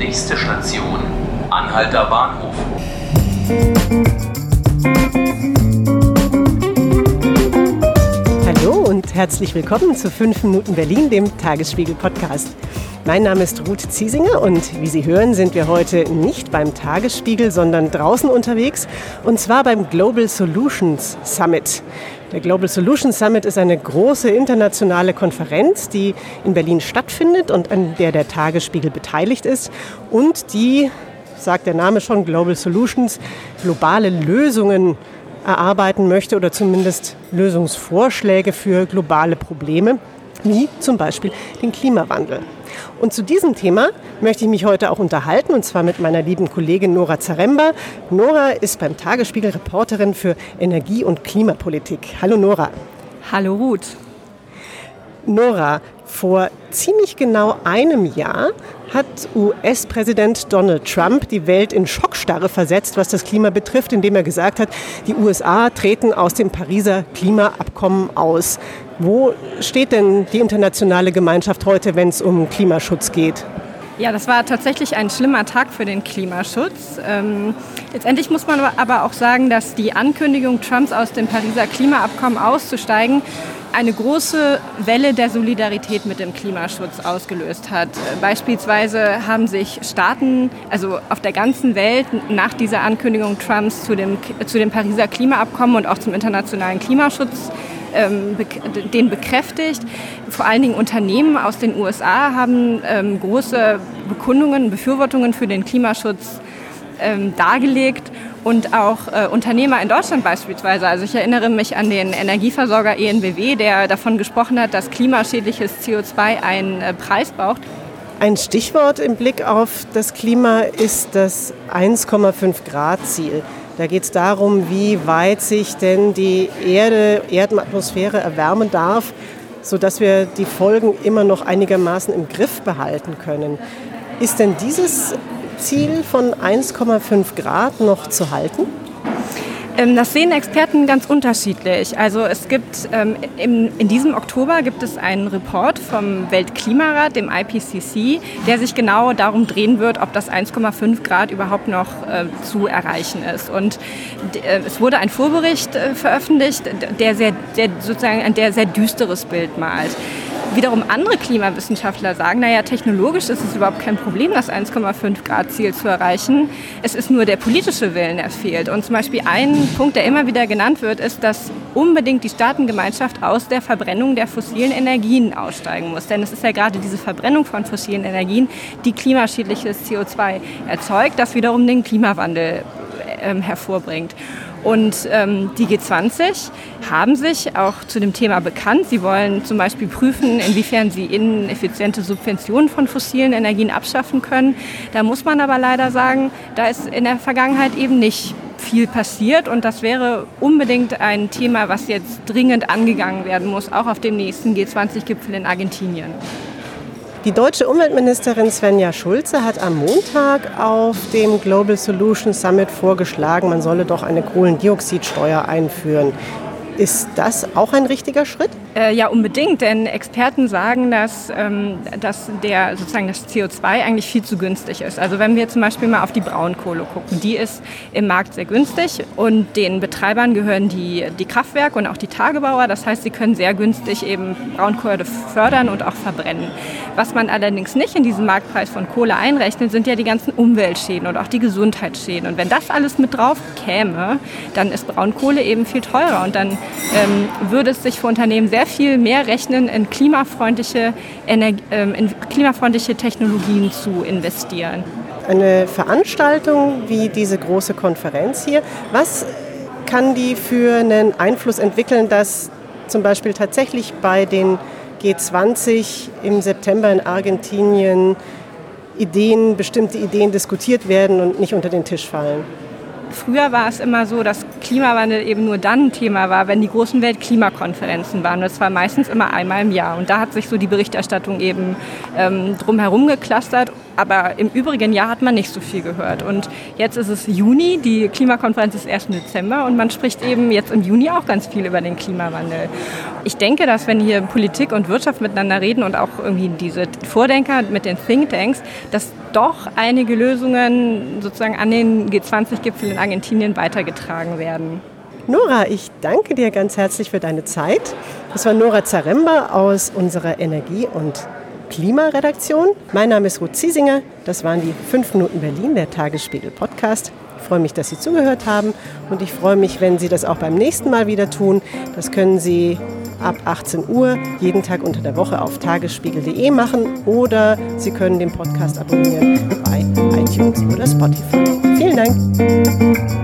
Nächste Station, Anhalter Bahnhof. Hallo und herzlich willkommen zu 5 Minuten Berlin, dem Tagesspiegel-Podcast. Mein Name ist Ruth Ziesinger und wie Sie hören, sind wir heute nicht beim Tagesspiegel, sondern draußen unterwegs und zwar beim Global Solutions Summit. Der Global Solutions Summit ist eine große internationale Konferenz, die in Berlin stattfindet und an der der Tagesspiegel beteiligt ist und die, sagt der Name schon, Global Solutions, globale Lösungen erarbeiten möchte oder zumindest Lösungsvorschläge für globale Probleme, wie zum Beispiel den Klimawandel. Und zu diesem Thema möchte ich mich heute auch unterhalten, und zwar mit meiner lieben Kollegin Nora Zaremba. Nora ist beim Tagesspiegel Reporterin für Energie- und Klimapolitik. Hallo Nora. Hallo Ruth. Nora, vor ziemlich genau einem Jahr hat US-Präsident Donald Trump die Welt in Schockstarre versetzt, was das Klima betrifft, indem er gesagt hat, die USA treten aus dem Pariser Klimaabkommen aus. Wo steht denn die internationale Gemeinschaft heute, wenn es um Klimaschutz geht? Ja, das war tatsächlich ein schlimmer Tag für den Klimaschutz. Ähm, letztendlich muss man aber auch sagen, dass die Ankündigung Trumps aus dem Pariser Klimaabkommen auszusteigen eine große Welle der Solidarität mit dem Klimaschutz ausgelöst hat. Beispielsweise haben sich Staaten, also auf der ganzen Welt, nach dieser Ankündigung Trumps zu dem, zu dem Pariser Klimaabkommen und auch zum internationalen Klimaschutz ähm, den bekräftigt. Vor allen Dingen Unternehmen aus den USA haben ähm, große Bekundungen, Befürwortungen für den Klimaschutz ähm, dargelegt und auch äh, Unternehmer in Deutschland beispielsweise. Also ich erinnere mich an den Energieversorger ENBW, der davon gesprochen hat, dass klimaschädliches CO2 einen äh, Preis braucht. Ein Stichwort im Blick auf das Klima ist das 1,5 Grad Ziel. Da geht es darum, wie weit sich denn die Erde, Erdenatmosphäre erwärmen darf, sodass wir die Folgen immer noch einigermaßen im Griff behalten können. Ist denn dieses Ziel von 1,5 Grad noch zu halten? Ähm, das sehen Experten ganz unterschiedlich. Also es gibt ähm, in diesem Oktober gibt es einen Report vom Weltklimarat, dem IPCC, der sich genau darum drehen wird, ob das 1,5 Grad überhaupt noch äh, zu erreichen ist. Und äh, es wurde ein Vorbericht äh, veröffentlicht, der sehr, der sozusagen ein sehr düsteres Bild malt. Wiederum andere Klimawissenschaftler sagen, naja, technologisch ist es überhaupt kein Problem, das 1,5 Grad Ziel zu erreichen. Es ist nur der politische Willen, der fehlt. Und zum Beispiel ein Punkt, der immer wieder genannt wird, ist, dass unbedingt die Staatengemeinschaft aus der Verbrennung der fossilen Energien aussteigen muss. Denn es ist ja gerade diese Verbrennung von fossilen Energien, die klimaschädliches CO2 erzeugt, das wiederum den Klimawandel äh, hervorbringt. Und ähm, die G20 haben sich auch zu dem Thema bekannt. Sie wollen zum Beispiel prüfen, inwiefern sie ineffiziente Subventionen von fossilen Energien abschaffen können. Da muss man aber leider sagen, da ist in der Vergangenheit eben nicht viel passiert und das wäre unbedingt ein Thema, was jetzt dringend angegangen werden muss, auch auf dem nächsten G20-Gipfel in Argentinien. Die deutsche Umweltministerin Svenja Schulze hat am Montag auf dem Global Solution Summit vorgeschlagen, man solle doch eine Kohlendioxidsteuer einführen. Ist das auch ein richtiger Schritt? Äh, ja, unbedingt, denn Experten sagen, dass, ähm, dass der, sozusagen das CO2 eigentlich viel zu günstig ist. Also wenn wir zum Beispiel mal auf die Braunkohle gucken, die ist im Markt sehr günstig und den Betreibern gehören die, die Kraftwerke und auch die Tagebauer. Das heißt, sie können sehr günstig eben Braunkohle fördern und auch verbrennen. Was man allerdings nicht in diesen Marktpreis von Kohle einrechnet, sind ja die ganzen Umweltschäden und auch die Gesundheitsschäden. Und wenn das alles mit drauf käme, dann ist Braunkohle eben viel teurer und dann ähm, würde es sich für Unternehmen sehr viel mehr rechnen, in klimafreundliche, Energie, ähm, in klimafreundliche Technologien zu investieren. Eine Veranstaltung wie diese große Konferenz hier, was kann die für einen Einfluss entwickeln, dass zum Beispiel tatsächlich bei den G20 im September in Argentinien Ideen, bestimmte Ideen diskutiert werden und nicht unter den Tisch fallen? Früher war es immer so, dass Klimawandel eben nur dann ein Thema war, wenn die großen Weltklimakonferenzen waren. Das war meistens immer einmal im Jahr. Und da hat sich so die Berichterstattung eben ähm, drumherum geklustert. Aber im übrigen Jahr hat man nicht so viel gehört. Und jetzt ist es Juni, die Klimakonferenz ist erst im Dezember und man spricht eben jetzt im Juni auch ganz viel über den Klimawandel. Ich denke, dass wenn hier Politik und Wirtschaft miteinander reden und auch irgendwie diese Vordenker mit den Thinktanks, dass doch einige Lösungen sozusagen an den G20-Gipfel in Argentinien weitergetragen werden. Nora, ich danke dir ganz herzlich für deine Zeit. Das war Nora Zaremba aus unserer Energie- und Klimaredaktion. Mein Name ist Ruth Ziesinger. Das waren die 5 Minuten Berlin, der Tagesspiegel Podcast. Ich freue mich, dass Sie zugehört haben und ich freue mich, wenn Sie das auch beim nächsten Mal wieder tun. Das können Sie ab 18 Uhr jeden Tag unter der Woche auf tagesspiegel.de machen oder Sie können den Podcast abonnieren bei iTunes oder Spotify. Vielen Dank.